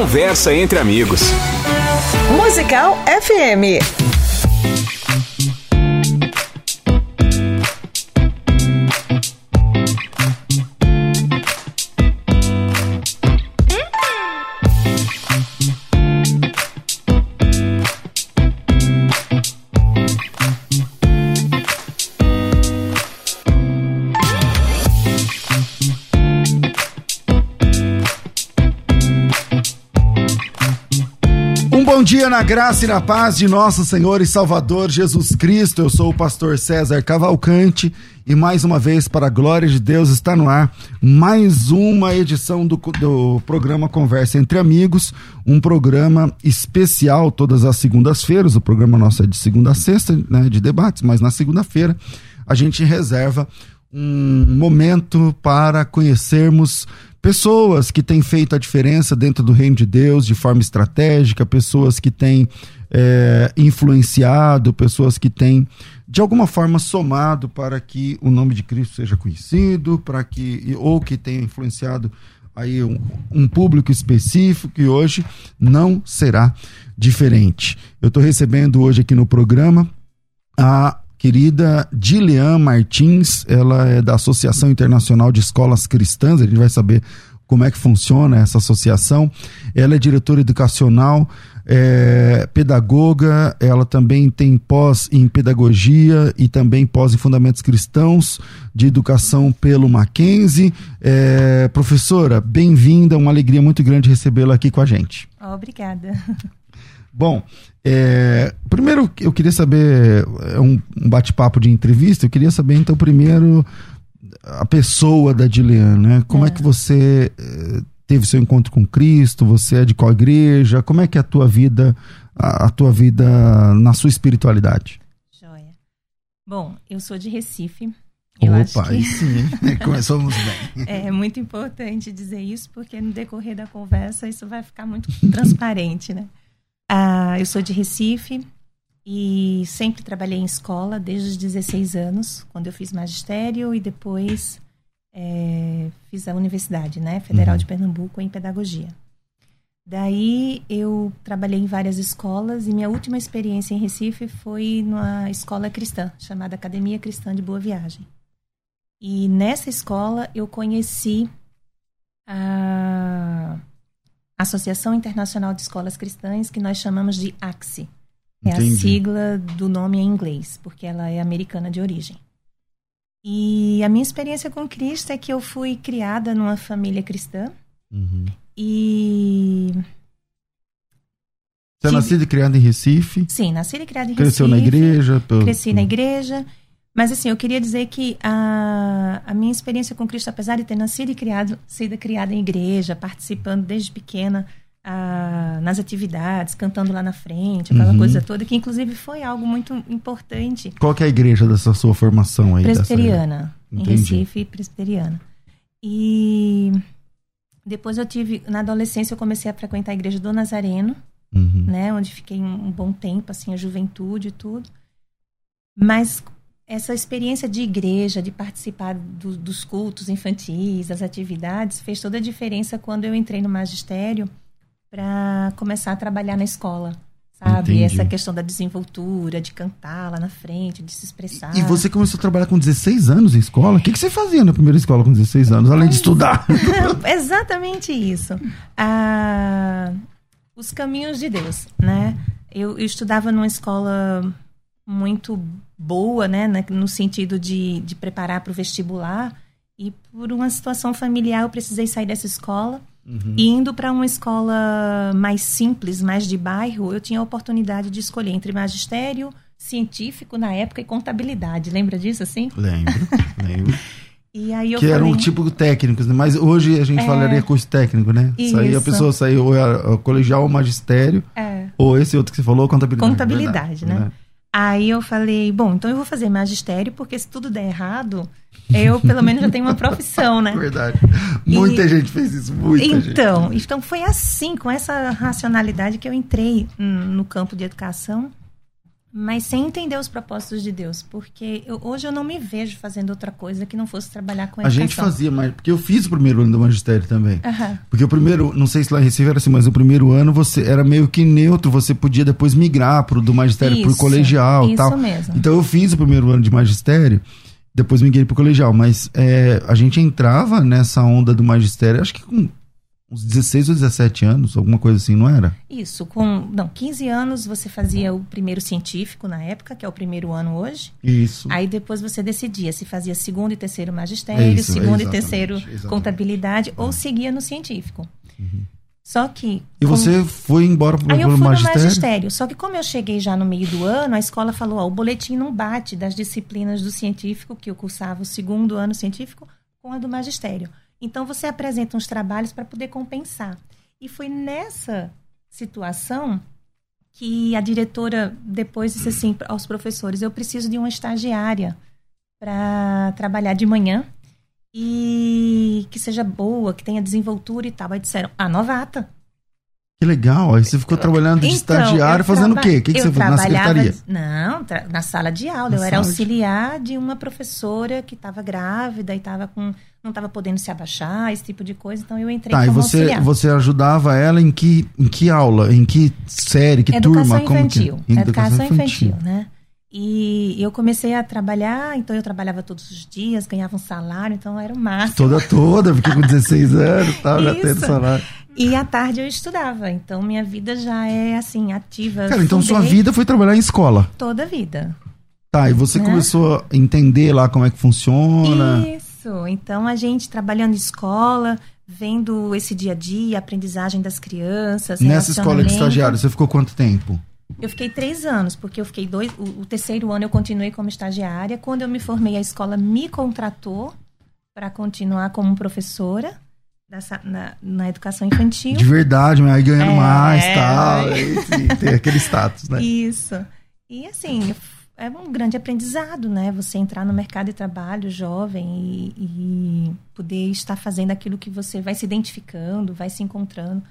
Conversa entre amigos. Musical FM. Na graça e na paz de nosso Senhor e Salvador Jesus Cristo. Eu sou o pastor César Cavalcante e mais uma vez, para a glória de Deus, está no ar mais uma edição do, do programa Conversa entre Amigos, um programa especial todas as segundas-feiras. O programa nosso é de segunda a sexta, né, de debates, mas na segunda-feira a gente reserva um momento para conhecermos pessoas que têm feito a diferença dentro do reino de Deus de forma estratégica, pessoas que têm é, influenciado, pessoas que têm de alguma forma somado para que o nome de Cristo seja conhecido, para que ou que tenha influenciado aí um, um público específico e hoje não será diferente. Eu estou recebendo hoje aqui no programa a querida Dilian Martins, ela é da Associação Internacional de Escolas Cristãs, a gente vai saber como é que funciona essa associação. Ela é diretora educacional, é, pedagoga, ela também tem pós em pedagogia e também pós em fundamentos cristãos de educação pelo Mackenzie. É, professora, bem-vinda, uma alegria muito grande recebê-la aqui com a gente. Obrigada. Bom, é, primeiro eu queria saber, é um, um bate-papo de entrevista, eu queria saber então primeiro a pessoa da Dilian, né? Como é, é que você é, teve seu encontro com Cristo? Você é de qual igreja? Como é que é a tua vida, a, a tua vida na sua espiritualidade? Joia. Bom, eu sou de Recife. Eu Opa, que... sim, começamos bem. É muito importante dizer isso, porque no decorrer da conversa isso vai ficar muito transparente, né? Ah, eu sou de Recife e sempre trabalhei em escola desde os 16 anos, quando eu fiz magistério e depois é, fiz a universidade, né, Federal uhum. de Pernambuco em pedagogia. Daí eu trabalhei em várias escolas e minha última experiência em Recife foi numa escola cristã chamada Academia Cristã de Boa Viagem. E nessa escola eu conheci a Associação Internacional de Escolas Cristãs, que nós chamamos de AXE. É Entendi. a sigla do nome em inglês, porque ela é americana de origem. E a minha experiência com Cristo é que eu fui criada numa família cristã. Uhum. E. Você é nascida e criada em Recife? Sim, nascida e criada em Cresceu Recife. Cresceu na igreja? Pelo... Cresci na igreja. Mas assim, eu queria dizer que a, a minha experiência com Cristo, apesar de ter nascido e criado, sido criada em igreja, participando desde pequena a, nas atividades, cantando lá na frente, aquela uhum. coisa toda, que inclusive foi algo muito importante. Qual que é a igreja dessa sua formação aí? Presbiteriana, em Recife, presbiteriana. E depois eu tive, na adolescência eu comecei a frequentar a igreja do Nazareno, uhum. né, onde fiquei um, um bom tempo, assim, a juventude e tudo. Mas essa experiência de igreja, de participar do, dos cultos infantis, das atividades, fez toda a diferença quando eu entrei no magistério para começar a trabalhar na escola. Sabe? Entendi. Essa questão da desenvoltura, de cantar lá na frente, de se expressar. E você começou a trabalhar com 16 anos em escola? O que, que você fazia na primeira escola com 16 anos, além de estudar? Exatamente isso. Ah, os caminhos de Deus, né? Eu, eu estudava numa escola muito boa, né, no sentido de, de preparar para o vestibular. E por uma situação familiar, eu precisei sair dessa escola. Uhum. E indo para uma escola mais simples, mais de bairro, eu tinha a oportunidade de escolher entre magistério, científico na época e contabilidade. Lembra disso assim? Lembro, lembro. E aí que falei... era um tipo técnico, né? mas hoje a gente é... falaria curso técnico, né? Isso. Aí a pessoa saiu ou era colegial ou magistério, é. ou esse outro que você falou, contabilidade. Contabilidade, verdade, né? Aí eu falei, bom, então eu vou fazer magistério, porque se tudo der errado, eu pelo menos já tenho uma profissão, né? Verdade. Muita e, gente fez isso, muita então, gente. Então, foi assim, com essa racionalidade que eu entrei no campo de educação. Mas sem entender os propósitos de Deus, porque eu, hoje eu não me vejo fazendo outra coisa que não fosse trabalhar com a educação. gente fazia, mas porque eu fiz o primeiro ano do magistério também. Aham. Porque o primeiro, não sei se lá em Recife era assim, mas o primeiro ano você era meio que neutro, você podia depois migrar pro do magistério pro Isso, colegial isso tal. mesmo. Então eu fiz o primeiro ano de magistério, depois migrei pro colegial, mas é, a gente entrava nessa onda do magistério, acho que com uns 16 ou 17 anos, alguma coisa assim, não era? Isso, com não, 15 anos você fazia o primeiro científico na época, que é o primeiro ano hoje. Isso. Aí depois você decidia se fazia segundo e terceiro magistério, É isso, segundo e exatamente, terceiro exatamente. contabilidade, ou seguia no científico. Só que. E como- você foi embora pro, Aí eu pro fui magistério? no magistério. Só que como eu cheguei já no meio do ano, a escola falou, ó, o boletim não bate das disciplinas do científico, que eu cursava o segundo ano científico, com a do magistério. Então você apresenta uns trabalhos para poder compensar. E foi nessa situação que a diretora depois disse assim aos professores, eu preciso de uma estagiária para trabalhar de manhã e que seja boa, que tenha desenvoltura e tal. Aí disseram, a novata. Que legal. Aí você ficou trabalhando de Então, estagiário, fazendo o quê? O que, que você fez? Na secretaria? Não, na sala de aula. Na eu era sala de- auxiliar de uma professora que estava grávida e estava com não estava podendo se abaixar, esse tipo de coisa. Então eu entrei Tá, e como você, auxiliar. você ajudava ela em que, em que aula? Em que série? Que educação turma? Como infantil. que... Em Educação infantil, né? E eu comecei a trabalhar, então eu trabalhava todos os dias, ganhava um salário, então era o máximo. Toda, toda, fiquei com 16 anos e tal, já tendo salário. E à tarde eu estudava, então minha vida já é assim, ativa. Cara, então sua vida foi trabalhar em escola. Toda a vida. Tá, e você Né? começou a entender lá como é que funciona. Isso. Então a gente trabalhando em escola, vendo esse dia a dia, aprendizagem das crianças. Nessa escola de estagiário, você ficou quanto tempo? Eu fiquei três anos, porque eu fiquei dois. O, o terceiro ano eu continuei como estagiária. Quando eu me formei, a escola me contratou para continuar como professora na, na educação infantil. De verdade, mas aí ganhando É. mais tal. aí sim, tem aquele status, né? Isso. E assim, é um grande aprendizado, né? Você entrar no mercado de trabalho jovem e, e poder estar fazendo aquilo que você vai se identificando, vai se encontrando.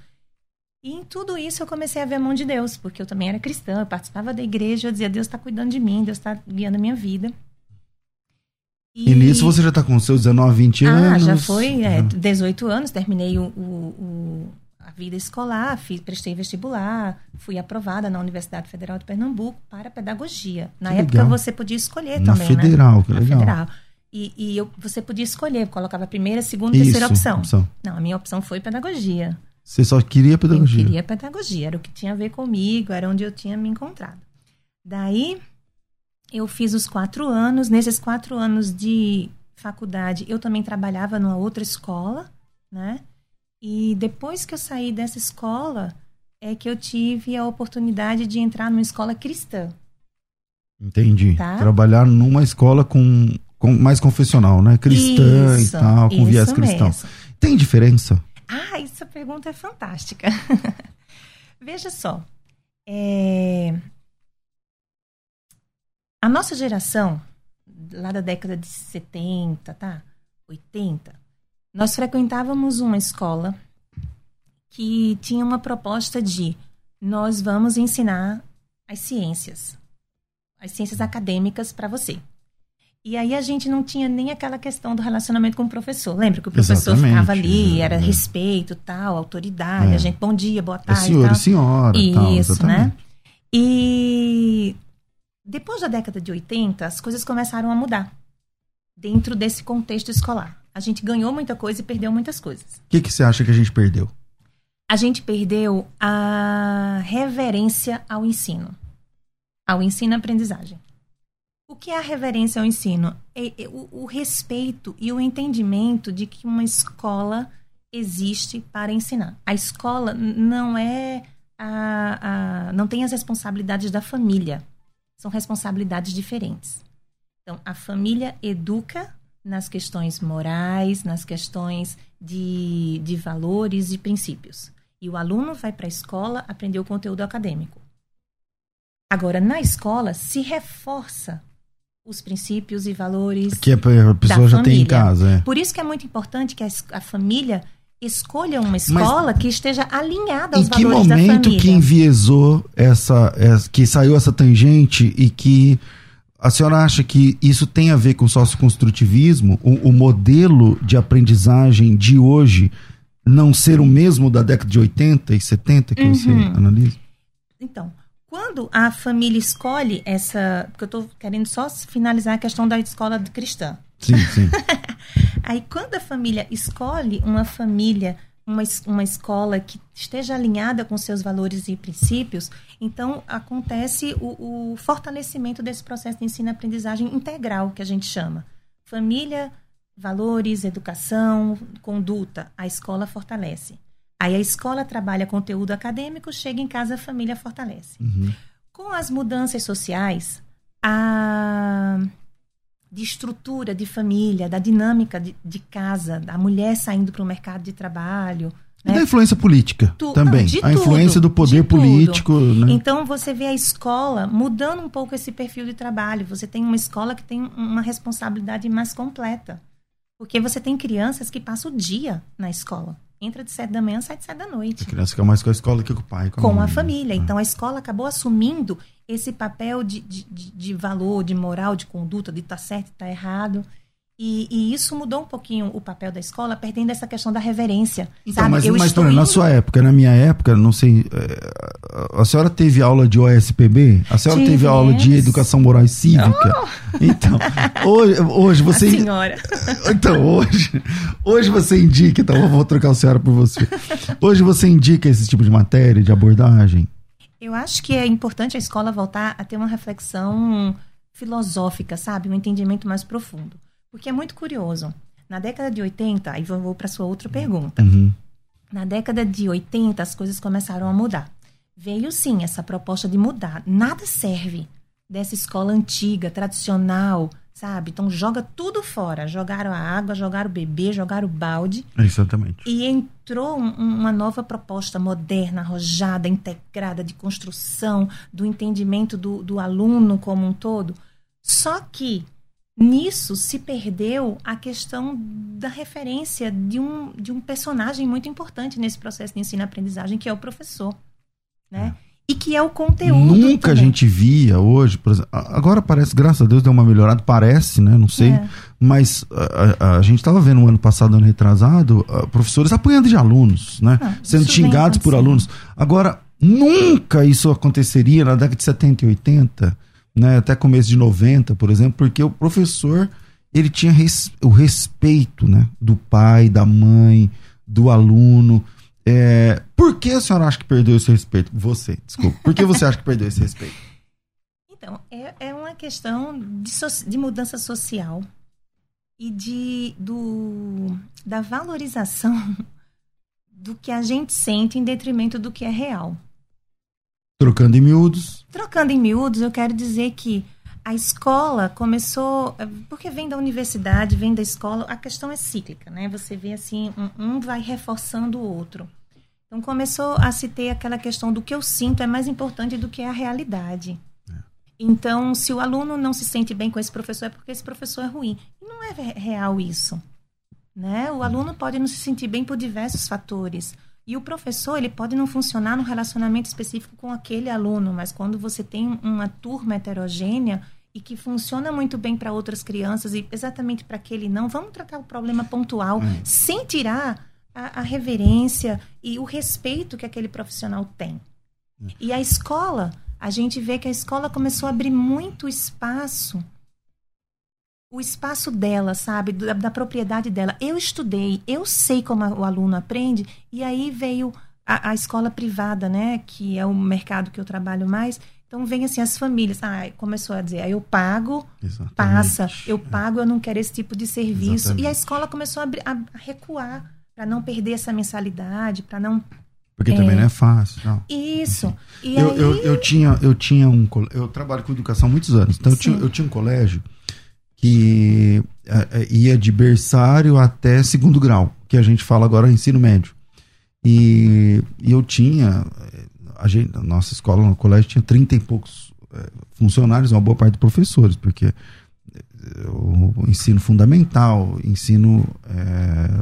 E em tudo isso eu comecei a ver a mão de Deus, porque eu também era cristã, eu participava da igreja, eu dizia, Deus está cuidando de mim, Deus está guiando a minha vida. E nisso você já tá com seus 19, 20 ah, anos? já foi, é, Uhum. 18 anos, terminei o, o- o- a vida escolar, fiz, prestei vestibular, fui aprovada na Universidade Federal de Pernambuco para pedagogia. Na Que época legal. você podia escolher Na também, federal, que né? legal. Na federal. E, e eu, você podia escolher, colocava a primeira, a segunda e terceira Isso, opção. Não, a minha opção foi pedagogia. Você só queria pedagogia. Eu queria pedagogia, era o que tinha a ver comigo, era onde eu tinha me encontrado. Daí, eu fiz os quatro anos. Nesses quatro anos de faculdade, eu também trabalhava numa outra escola, né? E depois que eu saí dessa escola, é que eu tive a oportunidade de entrar numa escola cristã. Entendi. Tá. Trabalhar numa escola com, com mais confessional, né? Cristã Isso, e tal, com viés cristão. mesmo. Tem diferença? Ah, essa pergunta é fantástica. Veja só. é, A nossa geração, lá da década de 70, tá? 80, nós frequentávamos uma escola que tinha uma proposta de nós vamos ensinar as ciências, as ciências acadêmicas para você. E aí a gente não tinha nem aquela questão do relacionamento com o professor. Lembra que o professor Exatamente, ficava ali, é, era é. respeito, tal, autoridade, É. a gente bom dia, boa É tarde, senhor tal. e senhora e tal. Isso, Exatamente. né? E depois da década de 80, as coisas começaram a mudar dentro desse contexto escolar. A gente ganhou muita coisa e perdeu muitas coisas. O que, que você acha que a gente perdeu? A gente perdeu a reverência ao ensino, ao ensino-aprendizagem. O que é a reverência ao ensino? É, é o, o respeito e o entendimento de que uma escola existe para ensinar. A escola não é a, a- não tem as responsabilidades da família. São responsabilidades diferentes. Então, a família educa nas questões morais, nas questões de, de valores e princípios. E o aluno vai para a escola aprender o conteúdo acadêmico. Agora, na escola, se reforça os princípios e valores Que a pessoa Da já tem em família. casa, é. por isso que é muito importante que a, a família escolha uma escola Mas, que esteja alinhada aos valores da família. Em que momento que enviesou essa, essa, que saiu essa tangente e que a senhora acha que isso tem a ver com socioconstrutivismo, o, o modelo de aprendizagem de hoje não ser o mesmo da década de 80 e 70 que uhum. você analisa? Então, quando a família escolhe essa. Porque eu estou querendo só finalizar a questão da escola cristã. Sim, sim. Aí, quando a família escolhe uma família, uma, uma escola que esteja alinhada com seus valores e princípios, então acontece o, o fortalecimento desse processo de ensino-aprendizagem integral, que a gente chama. Família, valores, educação, conduta. A escola fortalece. Aí a escola trabalha conteúdo acadêmico, chega em casa, a família fortalece. Uhum. Com as mudanças sociais, a de estrutura de família, da dinâmica de, de casa, da mulher saindo para o mercado de trabalho. E né? da influência política tu, também. Não, a tudo, influência do poder político. Né? Então você vê a escola mudando um pouco esse perfil de trabalho. Você tem uma escola que tem uma responsabilidade mais completa. Porque você tem crianças que passam o dia na escola. Entra de sete da manhã, sai de sete da noite. A criança fica mais com a escola que com o pai. Com, com a, a família. Ah. Então a escola acabou assumindo esse papel de, de, de valor, de moral, de conduta, de estar tá certo e estar tá errado. E, e, isso mudou um pouquinho o papel da escola, perdendo essa questão da reverência. Então, sabe? Mas, eu mas indo... na sua época, na minha época, não sei. Eh, a senhora teve aula de OSPB? A senhora Tivemos. teve aula de educação moral e cívica? Oh. Então, hoje, hoje você. A senhora. Então, hoje, hoje você indica. Então, eu vou trocar a senhora por você. Hoje você indica esse tipo de matéria, de abordagem? Eu acho que é importante a escola voltar a ter uma reflexão filosófica, sabe? Um entendimento mais profundo. Porque é muito curioso. Na década de 80, aí vou para sua outra pergunta. Uhum. Na década de 80, as coisas começaram a mudar. Veio sim essa proposta de mudar. Nada serve dessa escola antiga, tradicional, sabe? Então joga tudo fora. Jogaram a água, jogaram o bebê, jogaram o balde. Exatamente. E entrou um, uma nova proposta moderna, arrojada, integrada, de construção, do entendimento do, do aluno como um todo. Só que nisso se perdeu a questão da referência de um, de um personagem muito importante nesse processo de ensino-aprendizagem, que é o professor. Né? É. E que é o conteúdo. Nunca também. a gente via hoje, por exemplo, agora parece, graças a Deus, deu uma melhorada, parece, né? Não sei. É. Mas a, a, a gente estava vendo no ano passado, ano retrasado, professores apanhando de alunos, né? Ah, Sendo xingados por alunos. Agora, nunca isso aconteceria na década de 70 e 80 né, até começo de 90, por exemplo, porque o professor ele tinha res, o respeito né, do pai, da mãe, do aluno. É, por que a senhora acha que perdeu esse respeito? Você, desculpa. Por que você acha que perdeu esse respeito? Então, é, é uma questão de, so, de mudança social e de, do, da valorização do que a gente sente em detrimento do que é real. Trocando em miúdos. Trocando em miúdos, eu quero dizer que a escola começou, porque vem da universidade, vem da escola, a questão é cíclica, né? Você vê assim, um, um vai reforçando o outro. Então começou a se ter aquela questão do que eu sinto é mais importante do que a realidade. É. Então, se o aluno não se sente bem com esse professor, é porque esse professor é ruim. E não é real isso. Né? O aluno pode não se sentir bem por diversos fatores. E o professor, ele pode não funcionar no relacionamento específico com aquele aluno, mas quando você tem uma turma heterogênea e que funciona muito bem para outras crianças e exatamente para aquele não, vamos tratar o problema pontual hum. sem tirar a, a, reverência e o respeito que aquele profissional tem. Hum. E a escola, a gente vê que a escola começou a abrir muito espaço o espaço dela, sabe? Da, da, propriedade dela. Eu estudei, eu sei como a, o aluno aprende, e aí veio a, a, escola privada, né? Que é o mercado que eu trabalho mais. Então vem assim as famílias, ah, começou a dizer, ah, eu pago, Exatamente. passa, eu é. pago, eu não quero esse tipo de serviço. Exatamente. E a escola começou a, a recuar para não perder essa mensalidade, para não porque é. também não é fácil. Não. Isso. Eu, aí... eu, eu, tinha, eu tinha um. Eu trabalho com educação há muitos anos. Então eu tinha, eu tinha um colégio que é, é, ia de berçário até segundo grau, que a gente fala agora ensino médio. E, e eu tinha, a, gente, a nossa escola no colégio tinha 30 e poucos é, funcionários, uma boa parte de professores, porque é, o ensino fundamental, ensino é,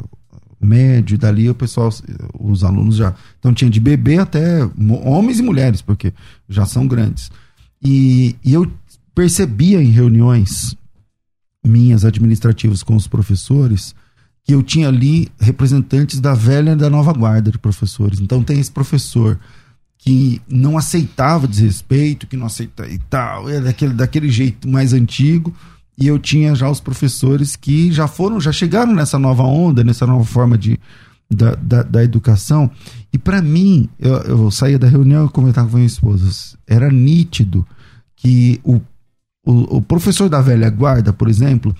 médio, dali o pessoal, os alunos já. Então tinha de bebê até homens e mulheres, porque já são grandes. E, e eu percebia em reuniões minhas administrativas com os professores que eu tinha ali representantes da velha e da nova guarda de professores. Então tem esse professor que não aceitava desrespeito, que não aceitava e tal, é daquele, daquele jeito mais antigo. E eu tinha já os professores que já foram, já chegaram nessa nova onda, nessa nova forma de, da, da, da educação. E para mim, eu, eu saía da reunião e comentava com minha esposa, era nítido que o, o, o professor da velha guarda, por exemplo,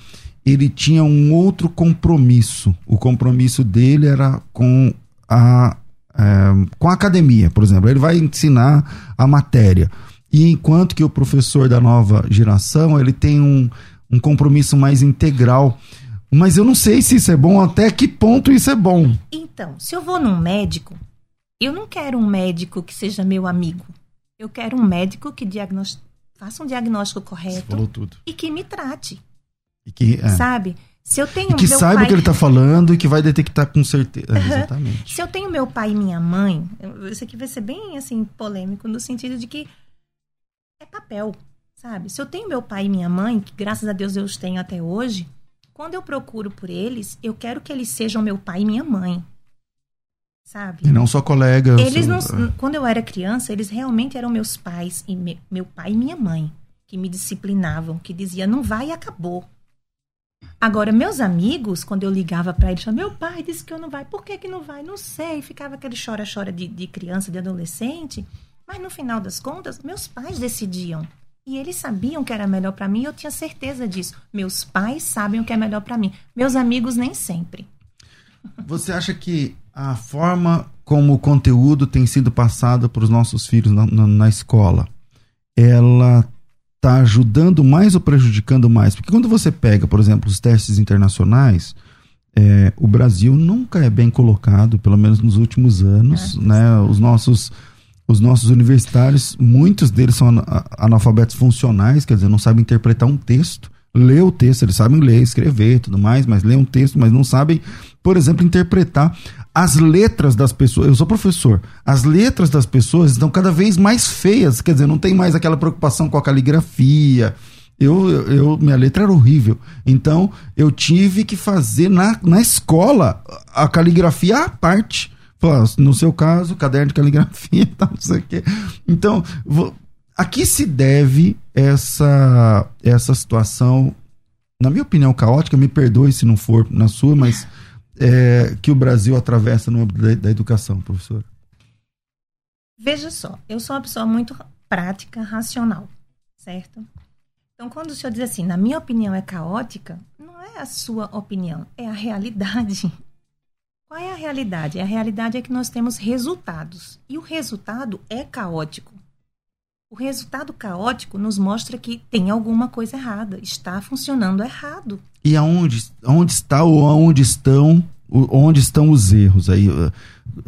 ele tinha um outro compromisso. O compromisso dele era com a é, com a academia, por exemplo. Ele vai ensinar a matéria. E enquanto que o professor da nova geração, ele tem um, um compromisso mais integral. Mas eu não sei se isso é bom, até que ponto isso é bom. Então, se eu vou num médico, eu não quero um médico que seja meu amigo. Eu quero um médico que diagnost... faça um diagnóstico correto e que me trate. E que, é. Sabe? Se eu tenho e que saiba pai... o que ele está falando e que vai detectar com certeza. É, exatamente. Se eu tenho meu pai e minha mãe, isso aqui vai ser bem assim polêmico no sentido de que é papel, sabe? Se eu tenho meu pai e minha mãe, que graças a Deus eu os tenho até hoje, quando eu procuro por eles, eu quero que eles sejam meu pai e minha mãe. Sabe? E não só colegas. Eles não, quando eu era criança, eles realmente eram meus pais e me, meu pai e minha mãe que me disciplinavam, que dizia não vai e acabou. Agora, meus amigos, quando eu ligava para eles, meu pai disse que eu não vai. Por que, que não vai? Não sei. Ficava aquele chora-chora de, de criança, de adolescente. Mas no final das contas, meus pais decidiam. E eles sabiam que era melhor para mim, eu tinha certeza disso. Meus pais sabem o que é melhor para mim. Meus amigos nem sempre. Você acha que a forma como o conteúdo tem sido passado para os nossos filhos na, na, na escola, ela está ajudando mais ou prejudicando mais? Porque quando você pega, por exemplo, os testes internacionais, é, o Brasil nunca é bem colocado, pelo menos nos últimos anos, é. né? Os nossos os nossos universitários, muitos deles são analfabetos funcionais, quer dizer, não sabem interpretar um texto, ler o texto, eles sabem ler, escrever, tudo mais, mas ler um texto, mas não sabem, por exemplo, interpretar as letras das pessoas, eu sou professor, as letras das pessoas estão cada vez mais feias, quer dizer, não tem mais aquela preocupação com a caligrafia. Eu, eu, minha letra era horrível. Então, eu tive que fazer na, na escola a caligrafia à parte. No seu caso, caderno de caligrafia, tal, não sei o quê. Então, a que se deve essa, essa situação, na minha opinião, caótica? Me perdoe se não for na sua, mas é, que o Brasil atravessa no âmbito da, da educação, professor? Veja só, eu sou uma pessoa muito prática, racional, certo? Então, quando o senhor diz assim, na minha opinião é caótica, não é a sua opinião, é a realidade. Qual é a realidade? A realidade é que nós temos resultados. E o resultado é caótico. O resultado caótico nos mostra que tem alguma coisa errada, está funcionando errado. E aonde, aonde está ou aonde estão onde estão os erros aí?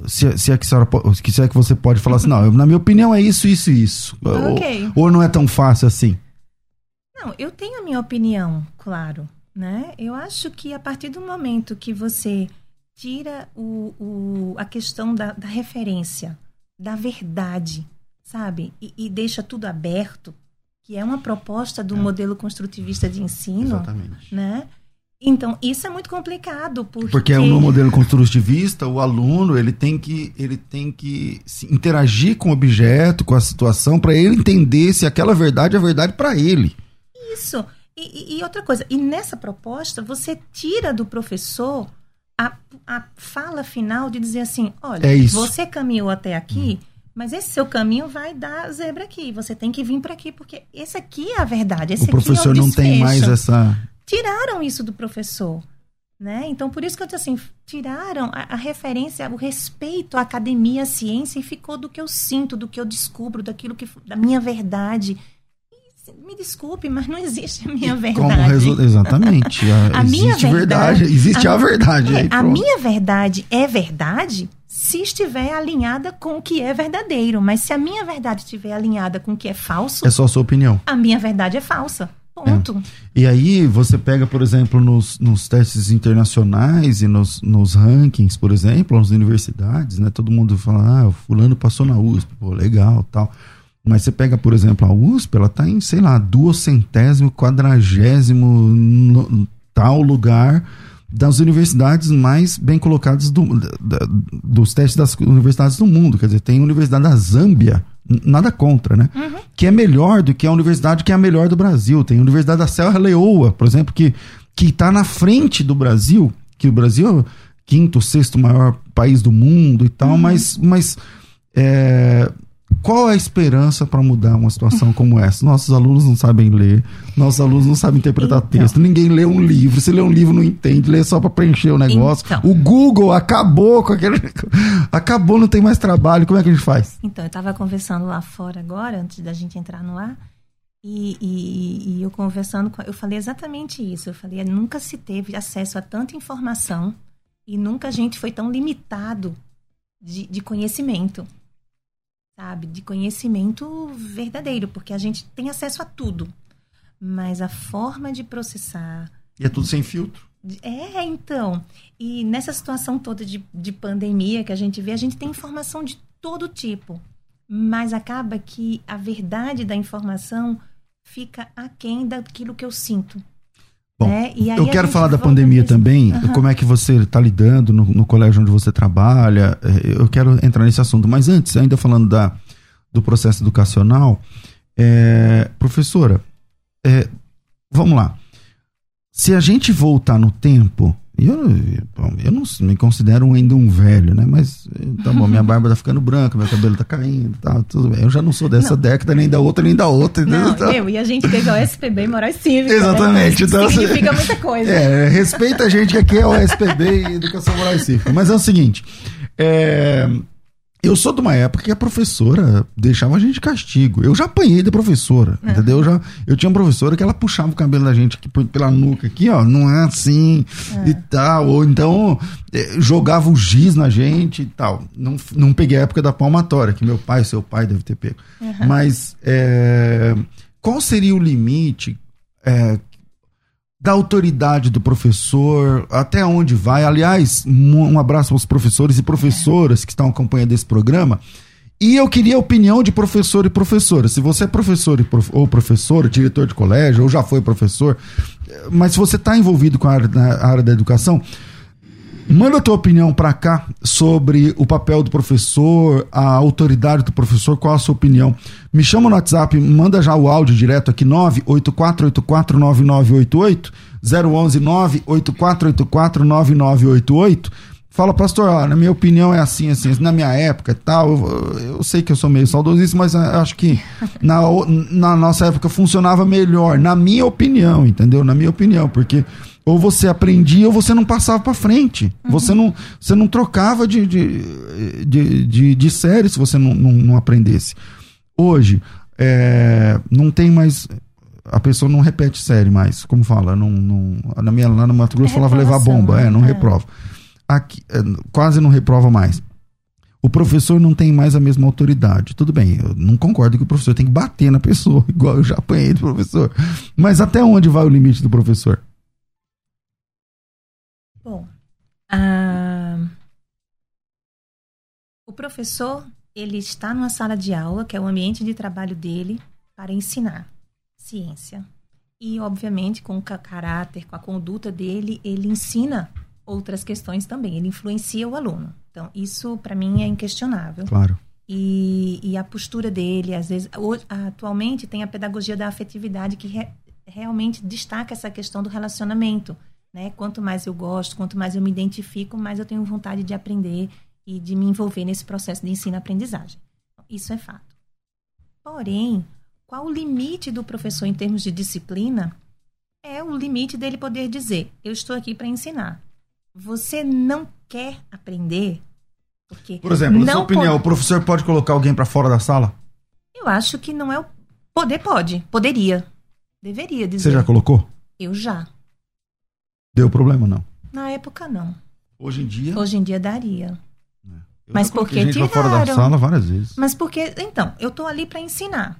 Se, se, é que senhora, se é que você pode falar assim não na minha opinião é isso isso isso. Okay. ou, ou não é tão fácil assim? Não eu tenho a minha opinião claro né? Eu acho que a partir do momento que você tira o, o a questão da, da referência da verdade sabe e, e deixa tudo aberto que é uma proposta do é. modelo construtivista de ensino, Exatamente. né? Então, isso é muito complicado, porque... Porque no modelo construtivista, o aluno, ele tem que, ele tem que interagir com o objeto, com a situação, para ele entender se aquela verdade é verdade para ele. Isso. E, e, outra coisa, e nessa proposta, você tira do professor a, a fala final de dizer assim, olha, é você caminhou até aqui... Hum mas esse seu caminho vai dar zebra aqui. Você tem que vir para aqui, porque esse aqui é a verdade. Esse o professor é o não tem mais essa. Tiraram isso do professor. Né? Então, por isso que eu disse assim, tiraram a, a, referência, o respeito à academia, à ciência, e ficou do que eu sinto, do que eu descubro, daquilo que da minha verdade. Me desculpe, mas não existe a minha verdade. Resu... Exatamente. A, a existe minha verdade, verdade, existe a, a verdade. É, a minha verdade é verdade se estiver alinhada com o que é verdadeiro. Mas se a minha verdade estiver alinhada com o que é falso. É só a sua opinião. A minha verdade é falsa. Ponto. É. E aí você pega, por exemplo, nos, nos testes internacionais e nos, nos, rankings, por exemplo, nas universidades, né? Todo mundo fala, ah, o fulano passou na USP, pô, legal, tal. Mas você pega, por exemplo, a USP, ela está em, sei lá, duocentésimo, quadragésimo no, tal lugar das universidades mais bem colocadas do, da, dos testes das universidades do mundo. Quer dizer, tem a Universidade da Zâmbia, nada contra, né? Uhum. Que é melhor do que a universidade que é a melhor do Brasil. Tem a Universidade da Serra Leoa, por exemplo, que que está na frente do Brasil, que o Brasil é o quinto, sexto maior país do mundo e tal, uhum. mas, mas é, qual é a esperança para mudar uma situação como essa? Nossos alunos não sabem ler, nossos alunos não sabem interpretar então. texto, ninguém lê um livro. Se lê um livro, não entende, lê só para preencher o negócio. Então. O Google acabou com aquele. Acabou, não tem mais trabalho. Como é que a gente faz? Então, eu estava conversando lá fora agora, antes da gente entrar no ar. E, e, e eu conversando com. Eu falei exatamente isso. Eu falei, nunca se teve acesso a tanta informação e nunca a gente foi tão limitado de, de conhecimento sabe? De conhecimento verdadeiro, porque a gente tem acesso a tudo. Mas a forma de processar. E é tudo sem filtro. É, então. E nessa situação toda de, de pandemia que a gente vê, a gente tem informação de todo tipo. Mas acaba que a verdade da informação fica aquém daquilo que eu sinto. Bom, né? eu quero falar da pandemia também, uhum. como é que você está lidando no, no, colégio onde você trabalha, é, eu quero entrar nesse assunto. Mas antes, ainda falando da, do processo educacional, é, professora, é, vamos lá. Se a gente voltar no tempo, eu, eu não me considero ainda um velho, né? Mas tá bom, minha barba tá ficando branca, meu cabelo tá caindo, tá, tudo bem. Eu já não sou dessa não. década, nem da outra, nem da outra. Não, então, eu, e a gente teve o SPB e Moraes Cívica. Né? Exatamente. Né? Então, significa muita coisa. É, respeita a gente que aqui é o SPB e Educação Moral Cívica. Mas é o seguinte, é, eu sou de uma época que a professora deixava a gente de castigo. Eu já apanhei da professora, é. entendeu? Eu, já, eu tinha uma professora que ela puxava o cabelo da gente aqui, pela nuca aqui, ó, não é assim é. e tal. Ou então é, jogava o giz na gente e tal. Não, não peguei a época da palmatória, que meu pai, seu pai deve ter pego. Uhum. Mas é, qual seria o limite é, da autoridade do professor, até onde vai. Aliás, um abraço aos professores e professoras que estão acompanhando esse programa. E eu queria a opinião de professor e professora. Se você é professor ou professora, diretor de colégio, ou já foi professor, mas se você está envolvido com a área, na área da educação, Manda a tua opinião para cá sobre o papel do professor, a autoridade do professor, qual a sua opinião. Me chama no WhatsApp, manda já o áudio direto aqui, 984849988, 011 984849988. Fala, pastor, ó, na minha opinião é assim, assim, na minha época e tal, eu, eu, sei que eu sou meio saudosista, mas acho que na, na nossa época funcionava melhor, na minha opinião, entendeu? Na minha opinião, porque ou você aprendia ou você não passava para frente. Uhum. Você, não, você não trocava de, de, de, de, de série se você não, não, não aprendesse. Hoje, é, não tem mais. A pessoa não repete série mais, como fala. Não, não, na minha, lá no Mato Grosso é falava levar bomba. É, não é. reprova. Aqui, é, quase não reprova mais. O professor não tem mais a mesma autoridade. Tudo bem, eu não concordo que o professor tem que bater na pessoa, igual eu já apanhei do professor. Mas até onde vai o limite do professor? Ah, o professor ele está numa sala de aula, que é o ambiente de trabalho dele, para ensinar ciência. E, obviamente, com o caráter, com a conduta dele, ele ensina outras questões também. Ele influencia o aluno. Então, isso, para mim, é inquestionável. Claro. E, e, a postura dele, às vezes, atualmente tem a pedagogia da afetividade que re, realmente destaca essa questão do relacionamento. Né? Quanto mais eu gosto, quanto mais eu me identifico, mais eu tenho vontade de aprender e de me envolver nesse processo de ensino-aprendizagem. Isso é fato. Porém, qual o limite do professor em termos de disciplina? É o limite dele poder dizer: eu estou aqui para ensinar. Você não quer aprender? Porque Por exemplo, na sua opinião, pode... o professor pode colocar alguém para fora da sala? Eu acho que não é o. Poder pode, poderia. Deveria dizer. Você já colocou? Eu já. Deu problema, não? Na época, não. Hoje em dia? Hoje em dia daria. É. Mas porque gente tiraram. fora da sala várias vezes. Mas porque, então, eu tô ali para ensinar.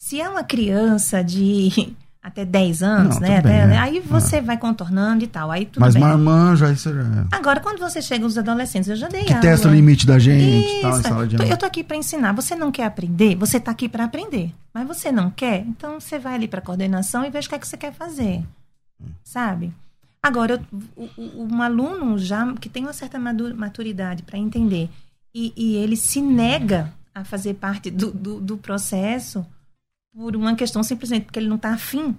Se é uma criança de até 10 anos, Não, né? tudo bem, Até- é. aí você vai contornando e tal. Aí tudo Mas bem. marmanjo, aí você já. Agora, quando você chega aos adolescentes, eu já dei Que aula. testa o limite da gente e tal, em Isso. sala de aula. Eu tô aqui para ensinar. Você não quer aprender? Você tá aqui para aprender. Mas você não quer? Então você vai ali para coordenação e veja o que é que você quer fazer. Sabe? Agora, um aluno já que tem uma certa maturidade para entender e, e ele se nega a fazer parte do, do, do processo por uma questão simplesmente porque ele não está afim,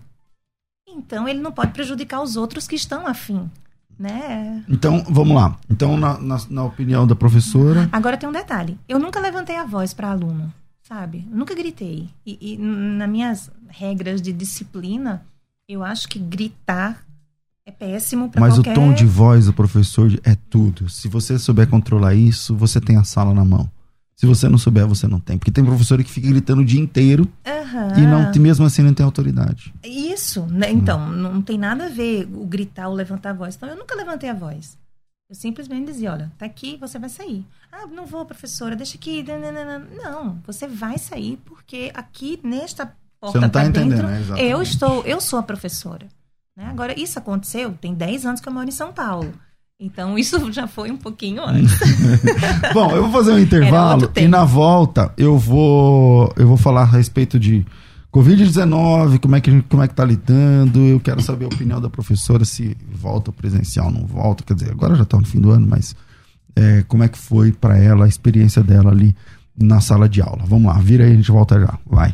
então ele não pode prejudicar os outros que estão afim. Né? Então, vamos lá. Então, na, na, na opinião da professora. Agora tem um detalhe. Eu nunca levantei a voz para aluno, sabe? Eu nunca gritei. E, e nas minhas regras de disciplina, eu acho que gritar é péssimo para Mas qualquer... o tom de voz do professor é tudo. Se você souber controlar isso, você tem a sala na mão. Se você não souber, você não tem. Porque tem professor que fica gritando o dia inteiro Aham. e não, mesmo assim não tem autoridade. Isso, né? Então, não tem nada a ver o gritar ou levantar a voz. Então, eu nunca levantei a voz. Eu simplesmente dizia, olha, tá aqui, você vai sair. Ah, não vou, professora, deixa aqui. Não, você vai sair porque aqui nesta porta Você não tá pra entendendo, dentro, né? Eu estou, eu sou a professora. Né? Agora, isso aconteceu, tem 10 anos que eu moro em São Paulo. Então, isso já foi um pouquinho antes. Bom, eu vou fazer um intervalo e na volta eu vou eu vou falar a respeito de Covid-19, como é que como é que tá lidando? Eu quero saber a opinião da professora se volta presencial, não volta, quer dizer, agora já tá no fim do ano, mas é, como é que foi para ela a experiência dela ali na sala de aula? Vamos lá, vira aí, a gente volta já. Vai.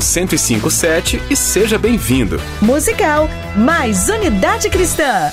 1057 e seja bem-vindo. Musical mais Unidade Cristã.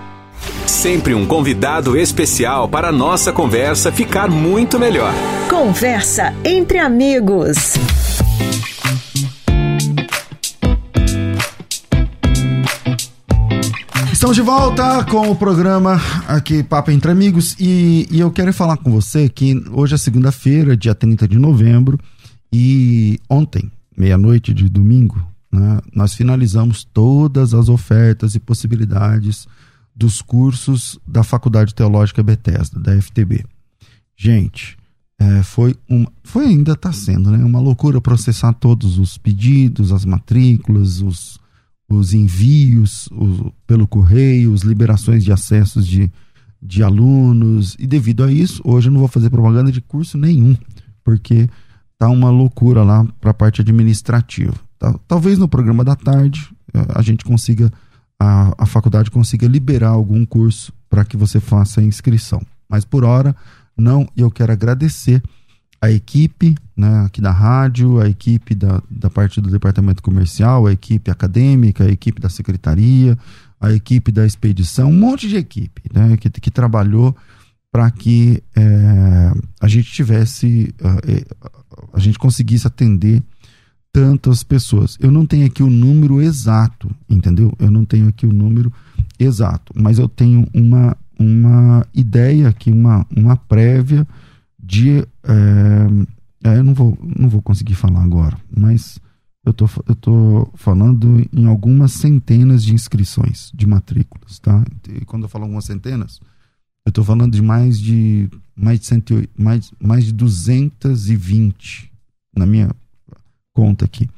Sempre um convidado especial para a nossa conversa ficar muito melhor. Conversa entre amigos. Estamos de volta com o programa aqui Papo Entre Amigos e, e eu quero falar com você que hoje é segunda-feira, dia 30 de novembro e ontem, meia-noite de domingo, né, nós finalizamos todas as ofertas e possibilidades dos cursos da Faculdade Teológica Bethesda, da FTB. Gente, é, foi uma, foi ainda está sendo, né, uma loucura processar todos os pedidos, as matrículas, os os envios o- pelo correio, as liberações de acessos de, de alunos. E devido a isso, hoje eu não vou fazer propaganda de curso nenhum, porque tá uma loucura lá para a parte administrativa. tá? Talvez no programa da tarde eh, a gente consiga, a, a faculdade consiga liberar algum curso para que você faça a inscrição. Mas por hora, não. E eu quero agradecer a equipe né, aqui da rádio, a equipe da, da parte do departamento comercial, a equipe acadêmica, a equipe da secretaria, a equipe da expedição, um monte de equipe né, que, que trabalhou para que eh, a gente tivesse, ah, eh, a gente conseguisse atender tantas pessoas. Eu não tenho aqui o número exato, entendeu? Eu não tenho aqui o número exato, mas eu tenho uma, uma ideia aqui, uma, uma prévia de. é, eu não vou, não vou conseguir falar agora, mas eu tô, eu tô falando em algumas centenas de inscrições de matrículas, tá? E quando eu falo algumas centenas, eu tô falando de mais de mais de, 108, mais, mais de 220 na minha conta aqui.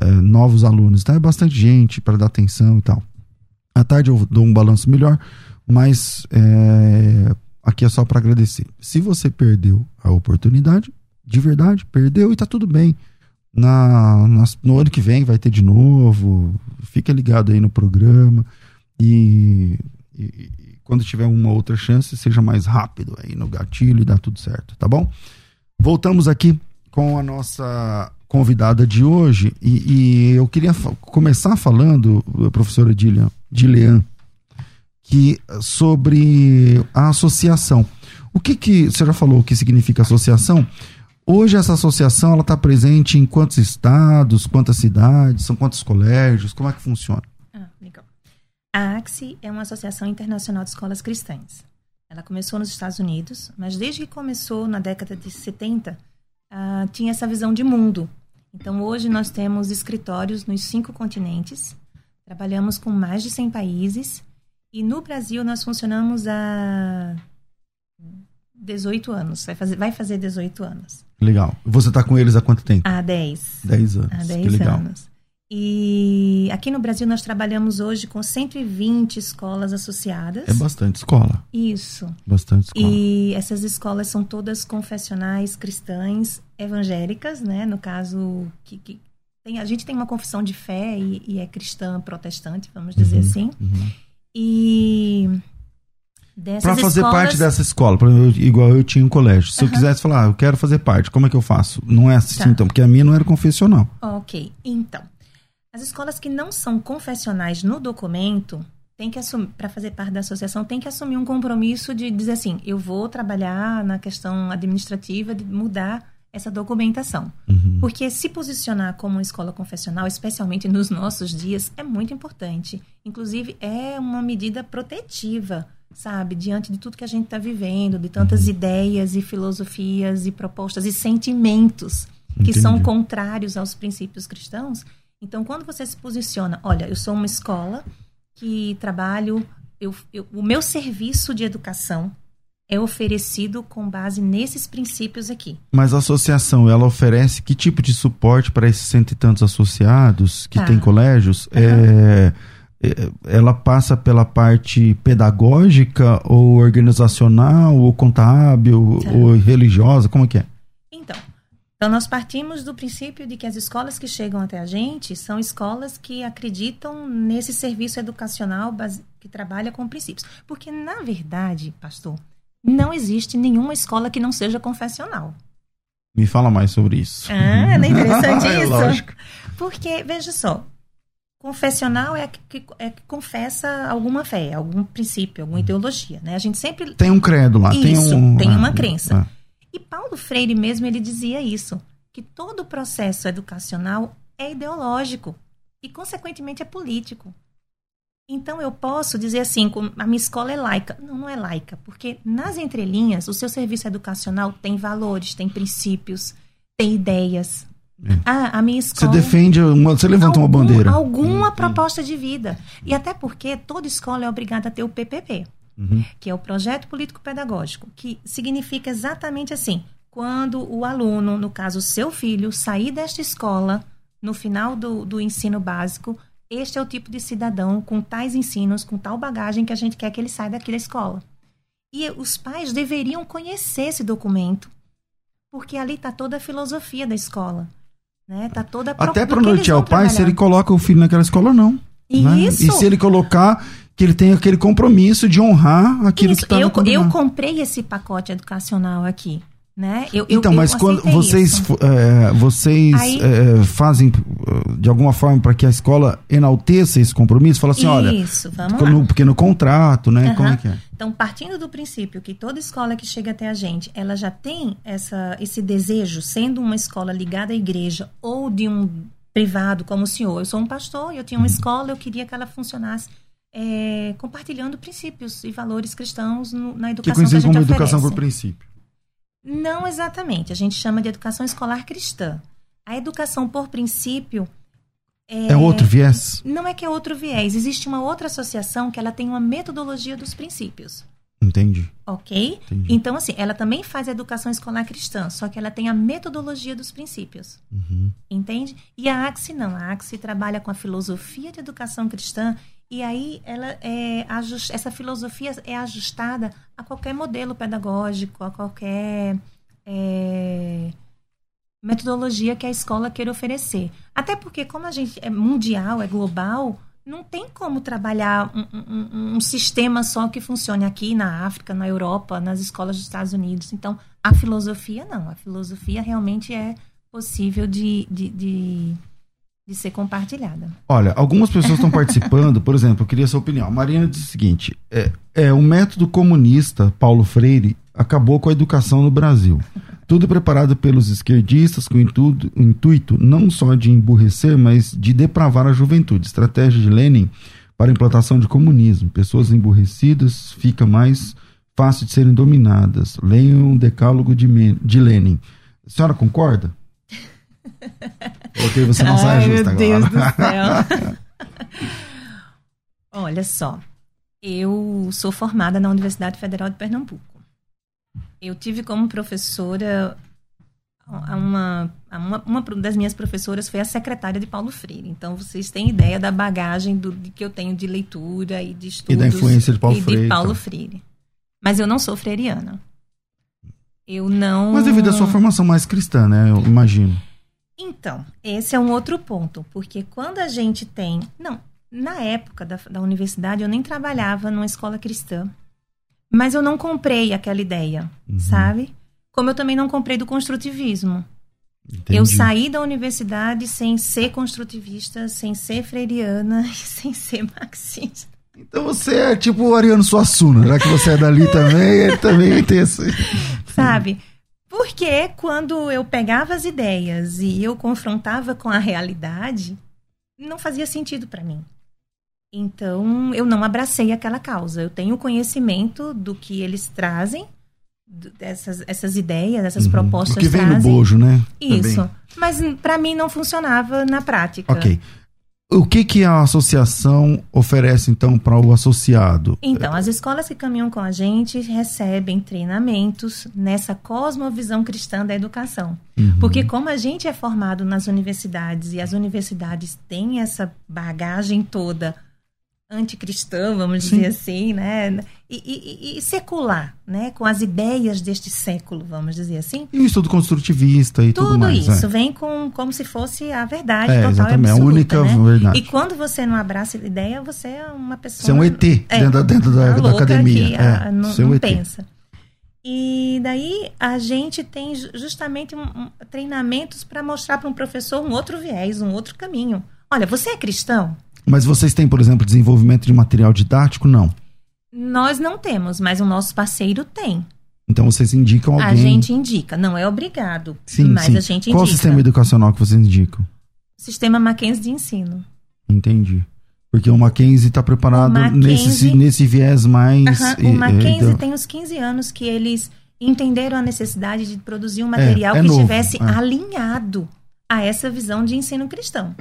É, novos alunos, tá? É bastante gente para dar atenção e tal. À tarde eu dou um balanço melhor, mas é, aqui é só para agradecer. Se você perdeu a oportunidade, de verdade, perdeu e tá tudo bem. Na, nas- no ano que vem vai ter de novo. Fica ligado aí no programa e, e- e quando tiver uma outra chance, seja mais rápido aí no gatilho e dá tudo certo, tá bom? Voltamos aqui com a nossa convidada de hoje e, e eu queria começar falando, professora Dilian, Dilean, que sobre a associação. O que que você já falou o que significa associação? Hoje essa associação ela está presente em quantos estados, quantas cidades, são quantos colégios? Como é que funciona? Ah, legal. A AXE é uma associação internacional de escolas cristãs. Ela começou nos Estados Unidos, mas desde que começou na década de 70, uh, tinha essa visão de mundo. Então, hoje nós temos escritórios nos cinco continentes, trabalhamos com mais de 100 países e no Brasil nós funcionamos há 18 anos, vai fazer, vai fazer 18 anos. Legal. Você está com eles há quanto tempo? Há 10. 10 anos. Há 10 anos. E aqui no Brasil nós trabalhamos hoje com 120 escolas associadas. É bastante escola. Isso. Bastante escola. E essas escolas são todas confessionais cristãs evangélicas, né? No caso, que, que tem, a gente tem uma confissão de fé e, e é cristã protestante, vamos dizer uhum, assim. Uhum. E para fazer escolas... parte dessa escola, igual eu tinha um colégio. Se uhum. eu quisesse falar, ah, eu quero fazer parte, como é que eu faço? Não é assim, tá. então, porque a minha não era confessional. Ok, então. As escolas que não são confessionais no documento tem que assumir, para fazer parte da associação, tem que assumir um compromisso de dizer assim, eu vou trabalhar na questão administrativa de mudar essa documentação. Uhum. Porque se posicionar como uma escola confessional, especialmente nos nossos dias, é muito importante. Inclusive, é uma medida protetiva, sabe? Diante de tudo que a gente está vivendo, de tantas uhum. ideias e filosofias e propostas e sentimentos que Entendi. são contrários aos princípios cristãos, então, quando você se posiciona, olha, eu sou uma escola que trabalho, eu, eu, o meu serviço de educação é oferecido com base nesses princípios aqui. Mas a associação, ela oferece que tipo de suporte para esses cento e tantos associados que tá. tem colégios? Uhum. É, ela passa pela parte pedagógica ou organizacional ou contábil tá. ou religiosa? Como é que é? Então, nós partimos do princípio de que as escolas que chegam até a gente são escolas que acreditam nesse serviço educacional que trabalha com princípios. Porque, na verdade, pastor, não existe nenhuma escola que não seja confessional. Me fala mais sobre isso. Ah, não é interessante é isso? Lógico. Porque, veja só, confessional é que, é que confessa alguma fé, algum princípio, alguma ideologia, né? A gente sempre... Tem um credo lá. Isso, tem, um... tem uma ah, crença. Ah. E Paulo Freire mesmo ele dizia isso, que todo processo educacional é ideológico e consequentemente é político. Então eu posso dizer assim, a minha escola é laica. Não, não é laica, porque nas entrelinhas o seu serviço educacional tem valores, tem princípios, tem ideias. É. Ah, a minha escola. Você defende, uma, você levanta algum, uma bandeira. Alguma proposta de vida. E até porque toda escola é obrigada a ter o PPP uhum. que é o projeto político-pedagógico, que significa exatamente assim: quando o aluno, no caso seu filho, sair desta escola no final do, do ensino básico, este é o tipo de cidadão com tais ensinos, com tal bagagem que a gente quer que ele saia daquela escola. E os pais deveriam conhecer esse documento, porque ali está toda a filosofia da escola. Né? Tá toda a Até para nortear o pai trabalhar. se ele coloca o filho naquela escola ou não. Né? Isso. E se ele colocar que ele tem aquele compromisso de honrar aquilo Isso, que está eu, eu comprei esse pacote educacional aqui. Né? Eu, então, eu, mas eu quando vocês, é, vocês Aí, é, fazem eh, de alguma forma para que a escola enalteça esse compromisso, fala assim, isso, olha, vamos no, porque no contrato, né? Uhum. Como é que é? Então, partindo do princípio que toda escola que chega até a gente, ela já tem essa, esse desejo, sendo uma escola ligada à igreja ou de um privado como o senhor. Eu sou um pastor, eu tinha uma uhum. escola, eu queria que ela funcionasse é, compartilhando princípios e valores cristãos no, na educação que, que a gente como oferece. educação por princípio. Não exatamente. A gente chama de educação escolar cristã. A educação por princípio é, é, outro viés? Não é que é outro viés. Existe uma outra associação que ela tem uma metodologia dos princípios. Entendi. Ok? Entendi. Então, assim, ela também faz a educação escolar cristã, só que ela tem a metodologia dos princípios. Uhum. Entende? E a AXE não. A AXE trabalha com a filosofia de educação cristã e aí ela é essa filosofia é ajustada a qualquer modelo pedagógico, a qualquer é, metodologia que a escola queira oferecer. Até porque, como a gente é mundial, é global, não tem como trabalhar um, um, um, sistema só que funcione aqui na África, na Europa, nas escolas dos Estados Unidos. Então, a filosofia não. A filosofia realmente é possível de, de, de, de ser compartilhada. Olha, algumas pessoas estão participando, por exemplo, eu queria sua opinião. A Marina diz o seguinte: é, é, o método comunista Paulo Freire acabou com a educação no Brasil. Tudo preparado pelos esquerdistas com o intuito, o intuito não só de emburrecer, mas de depravar a juventude. Estratégia de Lenin para a implantação de comunismo. Pessoas emburrecidas fica mais fácil de serem dominadas. Leiam o decálogo de, de Lenin. A senhora concorda? Ok, você não sai justa agora. Meu Deus do céu. Olha só, eu sou formada na Universidade Federal de Pernambuco. Eu tive como professora uma, uma, uma das minhas professoras foi a secretária de Paulo Freire. Então vocês têm ideia da bagagem do, de que eu tenho de leitura e de estudos e da influência de Paulo e Freire. De Paulo então. Freire. Mas eu não sou freiriana. Eu não. Mas devido à sua formação mais cristã, né? Eu imagino. Então, esse é um outro ponto, porque quando a gente tem. Não, na época da, da universidade eu nem trabalhava numa escola cristã. Mas eu não comprei aquela ideia, uhum. sabe? Como eu também não comprei do construtivismo. Entendi. Eu saí da universidade sem ser construtivista, sem ser freiriana e sem ser marxista. Então você é tipo o Ariano Suassuna, já que você é dali também, ele também tem esse. Sabe? Porque quando eu pegava as ideias e eu confrontava com a realidade, não fazia sentido para mim. Então, eu não abracei aquela causa. Eu tenho conhecimento do que eles trazem, dessas essas ideias, essas uhum. propostas. O que vem trazem. no bojo, né? Isso. Também. Mas para mim não funcionava na prática. Ok. O que, que a associação oferece, então, para o associado? Então, as escolas que caminham com a gente recebem treinamentos nessa cosmovisão cristã da educação. Uhum. Porque, como a gente é formado nas universidades e as universidades têm essa bagagem toda anticristã, vamos Sim. dizer assim, né? E, e, e, secular, né? Com as ideias deste século, vamos dizer assim. E o estudo construtivista e tudo, tudo mais. Tudo isso é. vem com como se fosse a verdade é, total exatamente, absoluta, a única né? verdade. E quando você não abraça a ideia, você é uma pessoa... Você é um ET é, dentro, dentro da, da academia. Que, é, a, não, não um pensa. E daí a gente tem justamente um, um, treinamentos para mostrar para um professor um outro viés, um outro caminho. Olha, você é cristão? Mas vocês têm, por exemplo, desenvolvimento de material didático? Não. Nós não temos, mas o nosso parceiro tem. Então vocês indicam alguém? A gente indica, não é obrigado, sim, mas sim. a gente indica. Qual o sistema educacional que vocês indicam? Sistema Mackenzie de ensino. Entendi. Porque o Mackenzie está preparado Mackenzie, nesse, nesse viés mais... Uh -huh, o Mackenzie tem uns 15 anos que eles entenderam a necessidade de produzir um material é, é que novo, estivesse é. alinhado a essa visão de ensino cristão.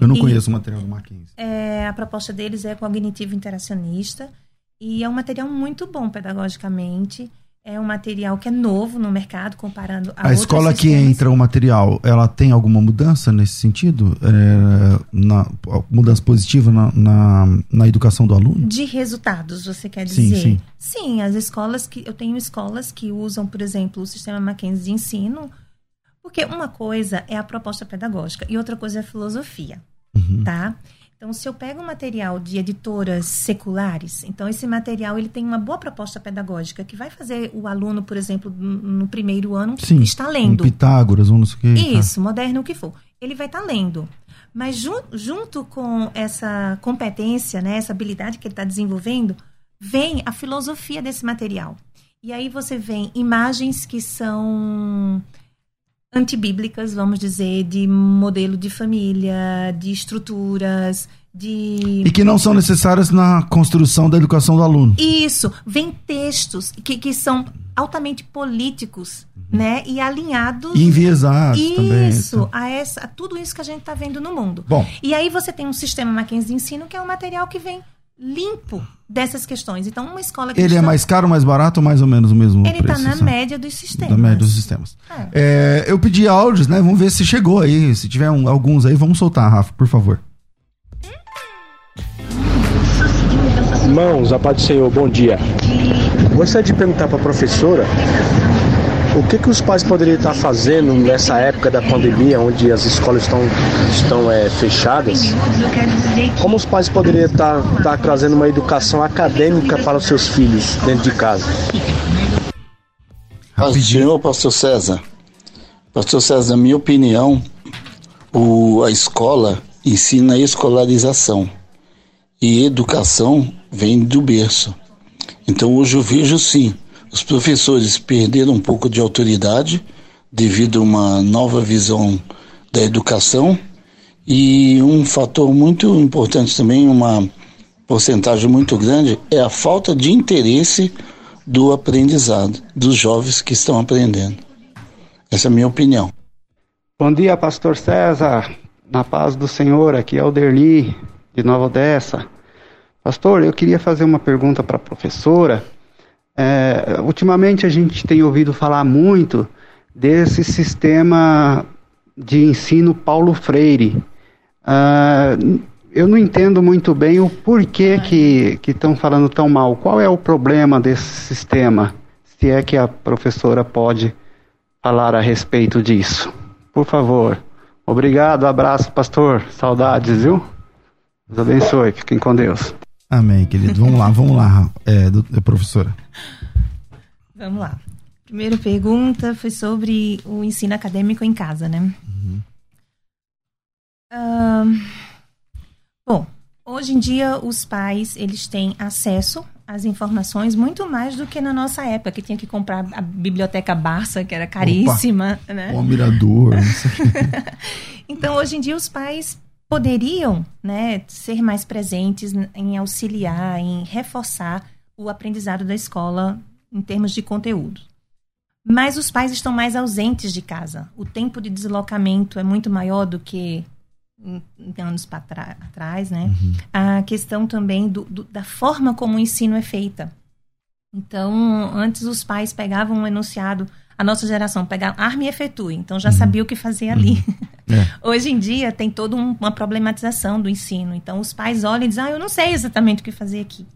Eu não e, conheço o material do Mackenzie. É, a proposta deles é cognitivo interacionista e é um material muito bom pedagogicamente. É um material que é novo no mercado, comparando a A escola que entra o material, ela tem alguma mudança nesse sentido? É, na, mudança positiva na, na, na, educação do aluno? De resultados, você quer dizer? Sim, sim. Sim, as escolas que. Eu tenho escolas que usam, por exemplo, o sistema Mackenzie de ensino, porque uma coisa é a proposta pedagógica e outra coisa é a filosofia uhum. tá? Então, se eu pego um material de editoras seculares, então esse material ele tem uma boa proposta pedagógica que vai fazer o aluno, por exemplo, no primeiro ano Sim, estar lendo. Um Pitágoras, um não sei o que. Tá. Isso, tá. moderno o que for. Ele vai estar lendo. Mas jun junto com essa competência, né, essa habilidade que ele está desenvolvendo, vem a filosofia desse material. E aí você vê imagens que são antibíblicas, vamos dizer, de modelo de família, de estruturas, de. E que não são necessárias na construção da educação do aluno. Isso. Vem textos que, que são altamente políticos, uhum. né? E alinhados. E enviesados isso, também. Isso, então. a, essa, a tudo isso que a gente está vendo no mundo. Bom. E aí você tem um sistema Mackenzie de ensino que é um material que vem limpo dessas questões. Então, uma escola Ele é mais caro, mais barato ou mais ou menos o mesmo Ele está na média dos sistemas. Da média dos sistemas. É. É, eu pedi áudios, né? Vamos ver se chegou aí. Se tiver um, alguns aí, vamos soltar, Rafa, por favor. Irmãos, a paz do Senhor, bom dia. Gostaria de perguntar para a professora o que, que os pais poderiam estar fazendo nessa época da pandemia, onde as escolas estão, estão é, fechadas? Como os pais poderiam estar, estar trazendo uma educação acadêmica para os seus filhos dentro de casa? Senhor Pastor César, Pastor César, na minha opinião, o, a escola ensina a escolarização e educação vem do berço. Então hoje eu vejo sim, os professores perderam um pouco de autoridade devido a uma nova visão da educação e um fator muito importante também, uma porcentagem muito grande, é a falta de interesse do aprendizado, dos jovens que estão aprendendo. Essa é a minha opinião. Bom dia, pastor César. Na paz do Senhor, aqui é o Derli, de Nova Odessa. Pastor, eu queria fazer uma pergunta para a professora. É, ultimamente a gente tem ouvido falar muito desse sistema de ensino Paulo Freire. Uh, eu não entendo muito bem o porquê que estão falando tão mal. Qual é o problema desse sistema? Se é que a professora pode falar a respeito disso. Por favor. Obrigado, abraço, pastor. Saudades, viu? Deus abençoe. Fiquem com Deus. Amém, querido. Vamos lá, vamos lá, é, do, é, professora. Vamos lá. Primeira pergunta foi sobre o ensino acadêmico em casa, né? Uhum. Uh, bom, hoje em dia os pais eles têm acesso as informações muito mais do que na nossa época, que tinha que comprar a biblioteca Barça, que era caríssima. Opa, né? O mirador. então, hoje em dia, os pais poderiam né, ser mais presentes em auxiliar, em reforçar o aprendizado da escola em termos de conteúdo. Mas os pais estão mais ausentes de casa. O tempo de deslocamento é muito maior do que anos para trás, né? Uhum. A questão também do, do, da forma como o ensino é feita. Então, antes os pais pegavam um enunciado, a nossa geração pegava arme e efetue, então já uhum. sabia o que fazer ali. Uhum. É. Hoje em dia tem toda um, uma problematização do ensino. Então, os pais olham e dizem, ah, eu não sei exatamente o que fazer aqui.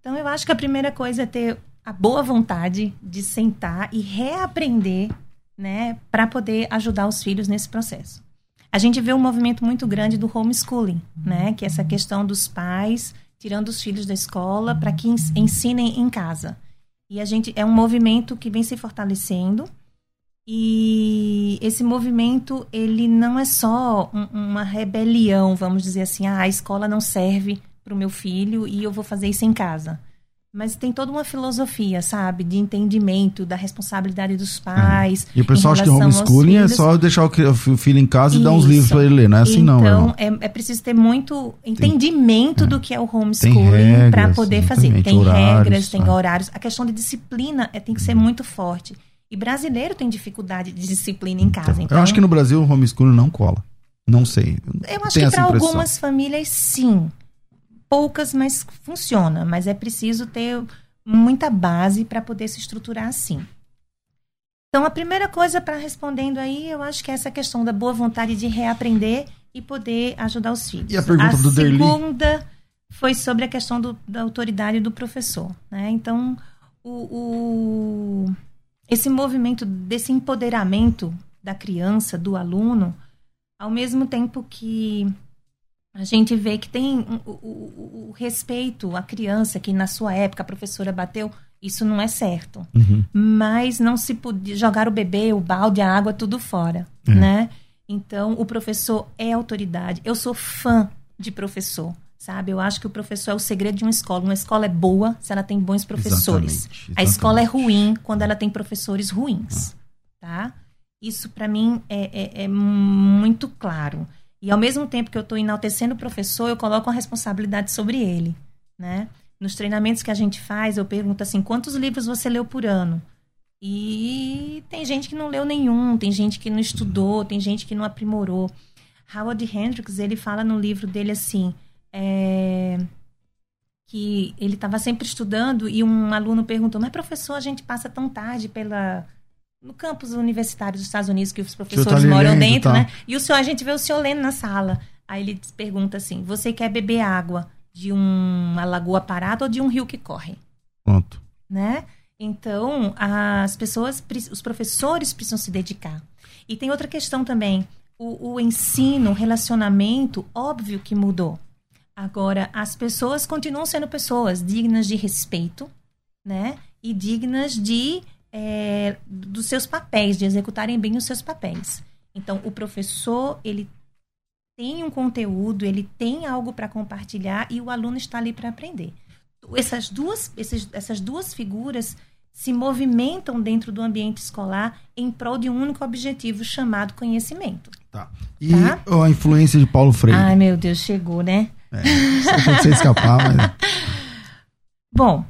Então, eu acho que a primeira coisa é ter a boa vontade de sentar e reaprender, né, para poder ajudar os filhos nesse processo. A gente vê um movimento muito grande do homeschooling, né? Que é essa questão dos pais tirando os filhos da escola para que ensinem em casa. E a gente é um movimento que vem se fortalecendo. E esse movimento, ele não é só um, uma rebelião, vamos dizer assim, ah, a escola não serve para o meu filho e eu vou fazer isso em casa. Mas tem toda uma filosofia, sabe? De entendimento, da responsabilidade dos pais. É. E o pessoal acha que homeschooling é só deixar o filho em casa Isso. e dar uns livros para ele ler, não é assim então, não. Então, é, é, preciso ter muito entendimento tem, é. do que é o homeschooling para poder fazer. Tem horários, regras, tem horários. A questão de disciplina é, tem que ser muito forte. E brasileiro tem dificuldade de disciplina em casa. Então, então, eu acho que no Brasil o homeschooling não cola. Não sei. Eu acho que para algumas famílias sim poucas, mas funciona. Mas é preciso ter muita base para poder se estruturar assim. Então, a primeira coisa para respondendo aí, eu acho que é essa questão da boa vontade de reaprender e poder ajudar os filhos. E a pergunta a do Derli? A segunda foi sobre a questão do, da autoridade do professor. Né? Então, o, o, esse movimento desse empoderamento da criança, do aluno, ao mesmo tempo que a gente vê que tem o, o, o, respeito à criança, que na sua época a professora bateu, isso não é certo. Uhum. Mas não se podia jogar o bebê, o balde, a água, tudo fora, é. né? Então, o professor é autoridade. Eu sou fã de professor, sabe? Eu acho que o professor é o segredo de uma escola. Uma escola é boa se ela tem bons professores. Exatamente, exatamente. A escola é ruim quando ela tem professores ruins, ah. tá? Isso, para mim, é, é, é muito claro. E ao mesmo tempo que eu estou enaltecendo o professor, eu coloco a responsabilidade sobre ele, né? Nos treinamentos que a gente faz, eu pergunto assim, quantos livros você leu por ano? E tem gente que não leu nenhum, tem gente que não estudou, tem gente que não aprimorou. Howard Hendricks, ele fala no livro dele assim, é, que ele estava sempre estudando e um aluno perguntou, mas professor, a gente passa tão tarde pela no campus universitário dos Estados Unidos, que os professores tá moram lendo, dentro, tá. né? E o senhor, a gente vê o senhor lendo na sala. Aí ele pergunta assim: você quer beber água de uma lagoa parada ou de um rio que corre? Pronto. Né? Então, as pessoas, os professores precisam se dedicar. E tem outra questão também. O, o ensino, o relacionamento, óbvio que mudou. Agora, as pessoas continuam sendo pessoas dignas de respeito, né? E dignas de é, dos seus papéis, de executarem bem os seus papéis. Então, o professor, ele tem um conteúdo, ele tem algo para compartilhar e o aluno está ali para aprender. Essas duas, esses, essas duas figuras se movimentam dentro do ambiente escolar em prol de um único objetivo chamado conhecimento. Tá. E tá? a influência de Paulo Freire? Ai, meu Deus, chegou, né? É, só você escapar, mas... Bom,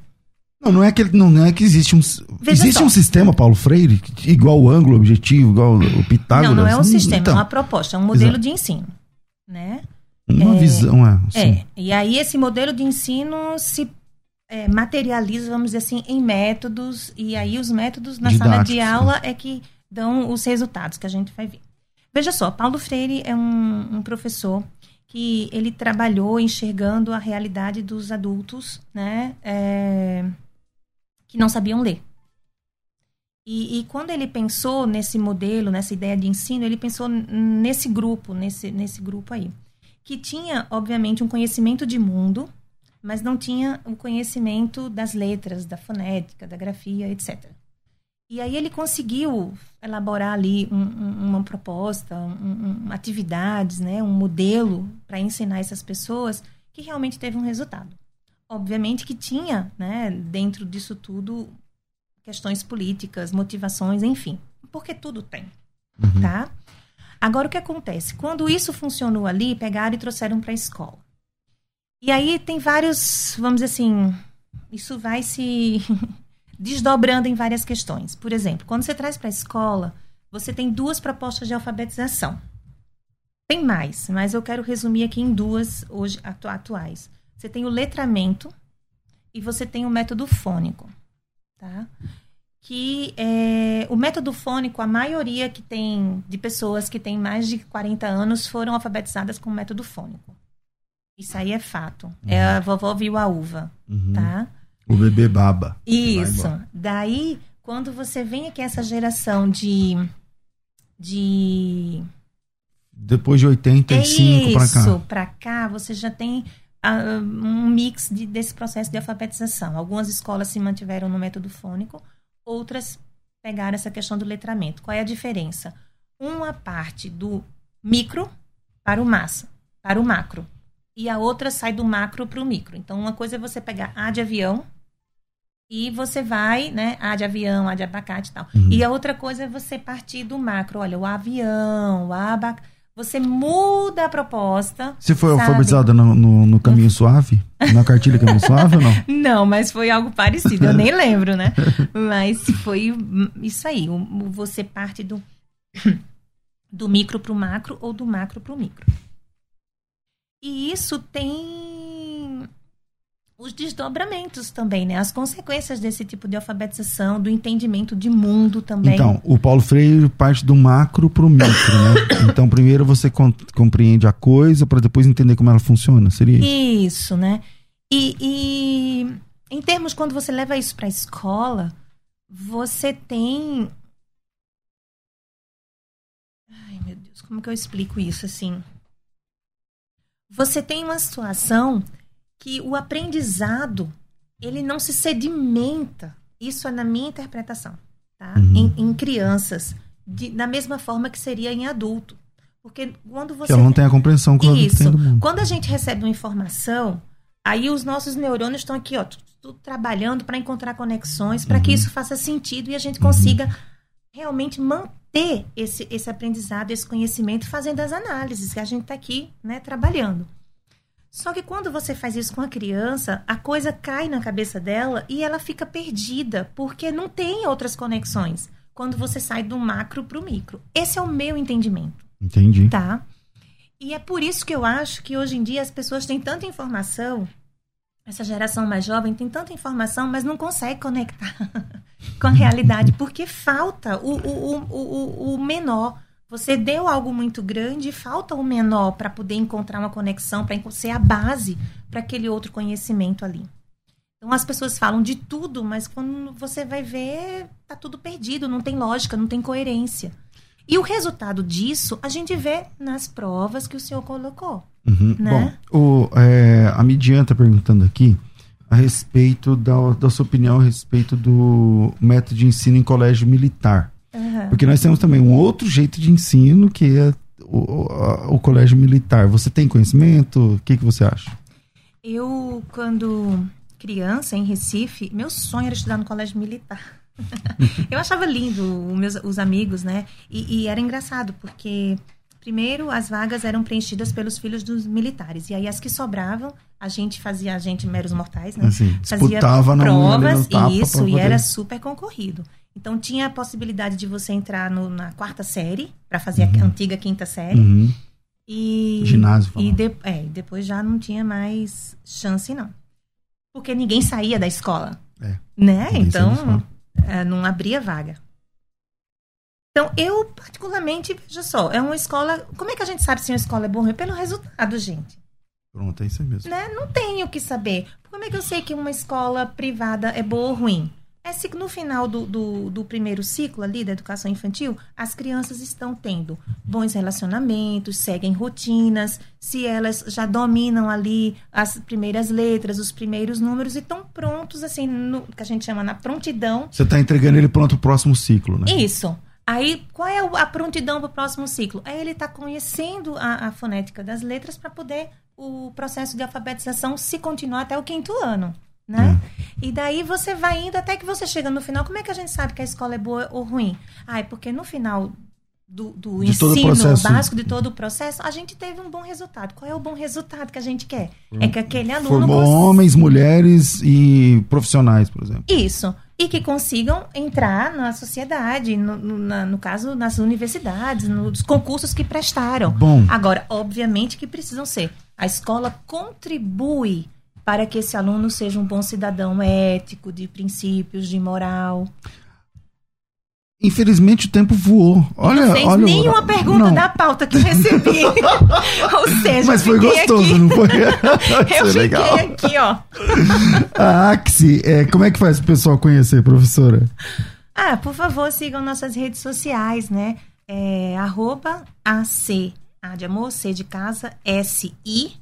não, não é que não é que existe um Veja existe só. um sistema Paulo Freire igual o ângulo objetivo, igual o Pitágoras. Não, não é um sistema, então, é uma proposta, é um modelo Exato. de ensino, né? Uma é, visão, é. É. E aí esse modelo de ensino se é, materializa, vamos dizer assim, em métodos e aí os métodos na sala de aula é que dão os resultados que a gente vai ver. Veja só, Paulo Freire é um, um professor que ele trabalhou enxergando a realidade dos adultos, né? É, que não sabiam ler. E, e, quando ele pensou nesse modelo, nessa ideia de ensino, ele pensou nesse grupo, nesse, nesse grupo aí, que tinha, obviamente, um conhecimento de mundo, mas não tinha o conhecimento das letras, da fonética, da grafia, etc. E aí ele conseguiu elaborar ali um, um, uma proposta, um, atividades, né, um modelo para ensinar essas pessoas que realmente teve um resultado obviamente que tinha, né, dentro disso tudo, questões políticas, motivações, enfim, porque tudo tem, uhum. tá? Agora, o que acontece? Quando isso funcionou ali, pegaram e trouxeram para a escola. E aí tem vários, vamos dizer assim, isso vai se desdobrando em várias questões. Por exemplo, quando você traz para a escola, você tem duas propostas de alfabetização. Tem mais, mas eu quero resumir aqui em duas hoje atuais. Você tem o letramento e você tem o método fônico, tá? Que é, o método fônico, a maioria que tem de pessoas que têm mais de 40 anos foram alfabetizadas com o método fônico. Isso aí é fato. Uhum. É a vovó viu a uva, uhum. tá? O bebê baba. Isso. Daí, quando você vem aqui essa geração de de depois de 85 para cá. Isso, para cá, você já tem um mix de, desse processo de alfabetização. Algumas escolas se mantiveram no método fônico, outras pegaram essa questão do letramento. Qual é a diferença? Uma parte do micro para o massa, para o macro. E a outra sai do macro para o micro. Então, uma coisa é você pegar A de avião e você vai, né? A de avião, A de abacate e tal. Uhum. E a outra coisa é você partir do macro. Olha, o avião, o abacate você muda a proposta. Você foi sabe? alfabetizada no, no, no, Caminho Suave? Na cartilha Caminho Suave ou não? Não, mas foi algo parecido. Eu nem lembro, né? Mas foi isso aí. Você parte do, do micro para o macro ou do macro para o micro. E isso tem os desdobramentos também, né? As consequências desse tipo de alfabetização, do entendimento de mundo também. Então, o Paulo Freire parte do macro para o micro, né? então, primeiro você compreende a coisa para depois entender como ela funciona, seria isso? Isso, né? E, e em termos, quando você leva isso para a escola, você tem... Ai, meu Deus, como que eu explico isso, assim? Você tem uma situação que o aprendizado ele não se sedimenta. Isso é na minha interpretação, tá? Uhum. Em, em, crianças, de, da mesma forma que seria em adulto. Porque quando você. Que ela não tem a compreensão que Isso. Quando a gente recebe uma informação, aí os nossos neurônios estão aqui, ó, tudo trabalhando para encontrar conexões, para uhum. que isso faça sentido e a gente consiga uhum. realmente manter esse, esse aprendizado, esse conhecimento, fazendo as análises que a gente está aqui, né, trabalhando. Só que quando você faz isso com a criança, a coisa cai na cabeça dela e ela fica perdida, porque não tem outras conexões quando você sai do macro para o micro. Esse é o meu entendimento. Entendi. Tá? E é por isso que eu acho que hoje em dia as pessoas têm tanta informação, essa geração mais jovem tem tanta informação, mas não consegue conectar com a realidade, porque falta o, o, o, o, o menor você deu algo muito grande e falta o menor para poder encontrar uma conexão, para ser a base para aquele outro conhecimento ali. Então as pessoas falam de tudo, mas quando você vai ver, tá tudo perdido, não tem lógica, não tem coerência. E o resultado disso a gente vê nas provas que o senhor colocou. Uhum. Né? Bom, o, é, a Midian está perguntando aqui a respeito da, da sua opinião a respeito do método de ensino em colégio militar. Porque nós temos também um outro jeito de ensino que é o, a, o colégio militar. Você tem conhecimento? O que, que você acha? Eu, quando criança, em Recife, meu sonho era estudar no colégio militar. eu achava lindo os meus os amigos, né? E, e, era engraçado, porque primeiro as vagas eram preenchidas pelos filhos dos militares. E aí as que sobravam, a gente fazia, a gente, meros mortais, né? Assim, fazia provas, tapa isso, pra e era super concorrido. Então tinha a possibilidade de você entrar no- na quarta série, para fazer a antiga quinta série. Uhum. E, Ginásio, e de, é, depois já não tinha mais chance, não. Porque ninguém saía da escola. É, Né? Então, é, não abria vaga. Então, eu, particularmente, veja só, é uma escola. Como é que a gente sabe se uma escola é boa ou ruim? Pelo resultado, gente. Pronto, é isso mesmo. Né? Não tenho o que saber. Como é que eu sei que uma escola privada é boa ou ruim? É se no final do, do, do primeiro ciclo ali da educação infantil, as crianças estão tendo bons relacionamentos, seguem rotinas, se elas já dominam ali as primeiras letras, os primeiros números e estão prontos, assim, no que a gente chama na prontidão Você está entregando ele pronto pro próximo ciclo, né? isso. Aí, qual é o- a prontidão para o próximo ciclo? É ele estar conhecendo a, a fonética das letras para poder o processo de alfabetização se continuar até o quinto ano. Né? E daí você vai indo até que você chega no final. Como é que a gente sabe que a escola é boa ou ruim? Ah, é porque no final do, do De ensino básico, de todo o processo, a gente teve um bom resultado. Qual é o bom resultado que a gente quer? É que aquele aluno Formou cons- homens, mulheres e profissionais, por exemplo. isso. E que consigam entrar na sociedade, no, no- na- no caso, nas universidades, nos concursos que prestaram. Bom. Agora, obviamente que precisam ser. A escola contribui para que esse aluno seja um bom cidadão ético, de princípios, de moral. Infelizmente o tempo voou. Olha, não fez olha nenhuma pergunta Não, da pauta que recebi. Ou seja, Mas foi gostoso, aqui. não foi? Eu fiquei legal. aqui, ó. A Axi, é, como é que faz o pessoal conhecer, professora? Ah, por favor, sigam nossas redes sociais, né? É, arroba AC, A de amor, C de casa, S-I,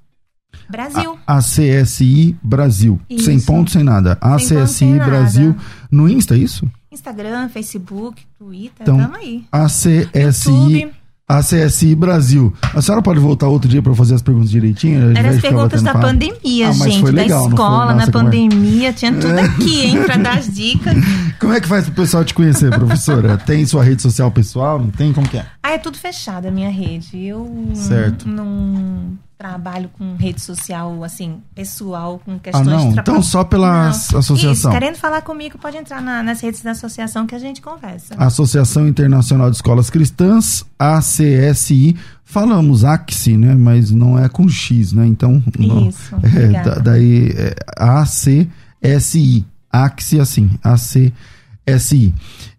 Brasil. A CSI Brasil. Isso. Sem ponto, sem nada. Sem ponto, CSI sem nada. Brasil. No Insta, é isso? Instagram, Facebook, Twitter, Então, tamo aí. A CSI. YouTube. A CSI Brasil. A senhora pode voltar outro dia para fazer as perguntas direitinho? Eram as perguntas da papo? pandemia, Ah, gente, da legal, foi? escola, na é? pandemia, tinha tudo aqui, hein, pra dar as dicas. Como é que faz pro pessoal te conhecer, professora? tem sua rede social pessoal? Não tem? Como que é? Ah, é tudo fechado a minha rede. Eu Certo. não trabalho com rede social, assim, pessoal, com Ah, questões não? de Então só pela Não. as- associação. Isso, querendo falar comigo, pode entrar na- nas redes da associação que a gente conversa. Associação Internacional de Escolas Cristãs, ACSI. Falamos AXI, né? Mas não é com X, né? Então. não- Isso, É, da- daí é ACSI. AXI, assim. ACSI.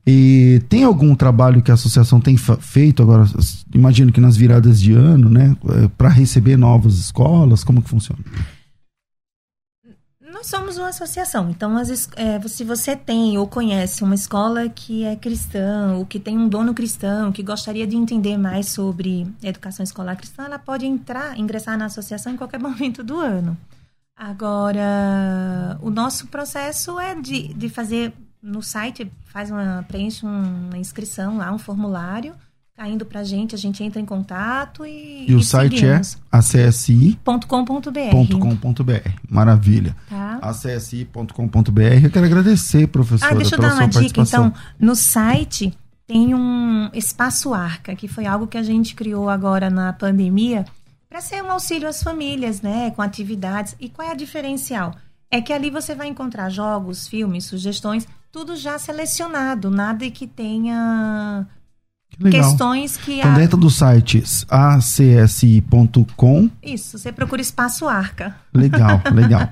E tem algum trabalho que a associação tem feito agora? Imagino que nas viradas de ano, né? Para receber novas escolas, como que funciona? Nós somos uma associação, então as é, se você tem ou conhece uma escola que é cristã, ou que tem um dono cristão, que gostaria de entender mais sobre educação escolar cristã, ela pode entrar, ingressar na associação em qualquer momento do ano. Agora, o nosso processo é de, de fazer no site, faz uma, preenche uma inscrição lá, um formulário, caindo pra gente, a gente entra em contato e. E o e site seguimos. é acsi.com.br. .com.br. Maravilha. Tá? acsi.com.br. Eu quero agradecer, professora, Ah, deixa eu dar uma dica, então. No site tem um espaço arca, que foi algo que a gente criou agora na pandemia, para ser um auxílio às famílias, né? Com atividades. E qual é a diferencial? É que ali você vai encontrar jogos, filmes, sugestões, tudo já selecionado, nada que tenha Que questões que Então, dentro do site acsi.com, Isso, você procura espaço arca. legal, legal.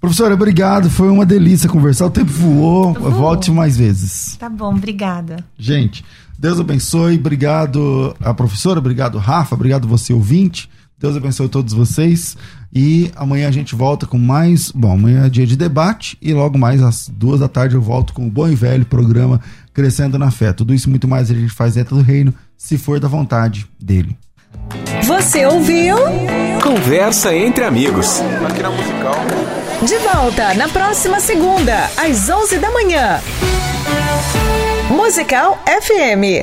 Professora, obrigado. Foi uma delícia conversar. O tempo voou. Voou. Volte mais vezes. Tá bom, obrigada. Gente, Deus abençoe. Obrigado a professora, obrigado Rafa, obrigado você ouvinte. Deus abençoe todos vocês. E amanhã a gente volta com mais. Bom, amanhã é dia de debate e logo mais às duas da tarde eu volto com o bom e velho programa Crescendo na Fé. Tudo isso muito mais a gente faz dentro do reino, se for da vontade dele. Você ouviu? Conversa entre amigos. Aqui na musical. De volta na próxima segunda, às 11 da manhã. Musical FM.